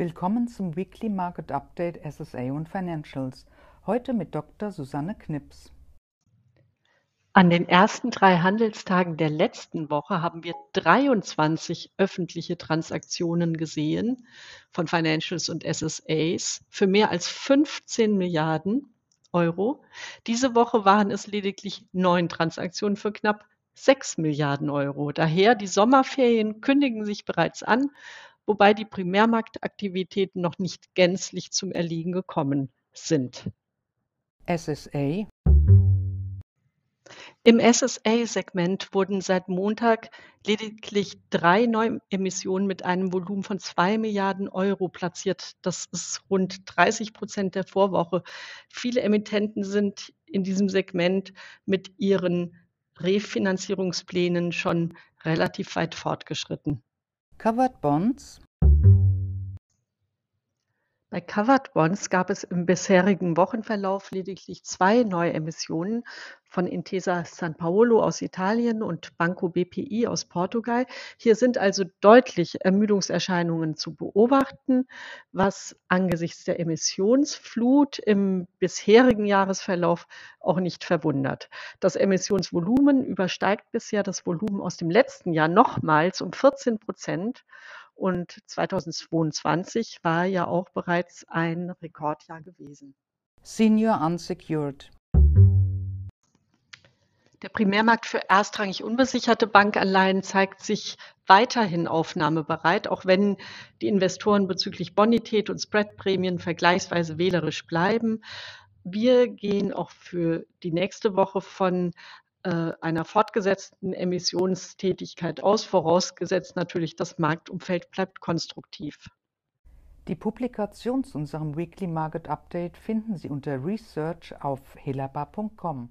Willkommen zum Weekly Market Update SSA und Financials. Heute mit Dr. Susanne Knips. An den ersten drei Handelstagen der letzten Woche haben wir 23 öffentliche Transaktionen gesehen von Financials und SSAs für mehr als 15 Milliarden Euro. Diese Woche waren es lediglich neun Transaktionen für knapp 6 Milliarden Euro. Daher die Sommerferien kündigen sich bereits an wobei die Primärmarktaktivitäten noch nicht gänzlich zum Erliegen gekommen sind. SSA Im SSA-Segment wurden seit Montag lediglich drei Neuemissionen mit einem Volumen von zwei Milliarden Euro platziert. Das ist rund 30 Prozent der Vorwoche. Viele Emittenten sind in diesem Segment mit ihren Refinanzierungsplänen schon relativ weit fortgeschritten. Covered Bonds bei Covered Bonds gab es im bisherigen Wochenverlauf lediglich zwei Neuemissionen von Intesa Sanpaolo aus Italien und Banco BPI aus Portugal. Hier sind also deutlich Ermüdungserscheinungen zu beobachten, was angesichts der Emissionsflut im bisherigen Jahresverlauf auch nicht verwundert. Das Emissionsvolumen übersteigt bisher das Volumen aus dem letzten Jahr nochmals um 14 Prozent und 2022 war ja auch bereits ein Rekordjahr gewesen. Senior Unsecured. Der Primärmarkt für erstrangig unbesicherte Bankanleihen zeigt sich weiterhin aufnahmebereit, auch wenn die Investoren bezüglich Bonität und Spreadprämien vergleichsweise wählerisch bleiben. Wir gehen auch für die nächste Woche von äh, einer fortgesetzten Emissionstätigkeit aus, vorausgesetzt natürlich, das Marktumfeld bleibt konstruktiv. Die Publikation zu unserem Weekly Market Update finden Sie unter Research auf helaba.com.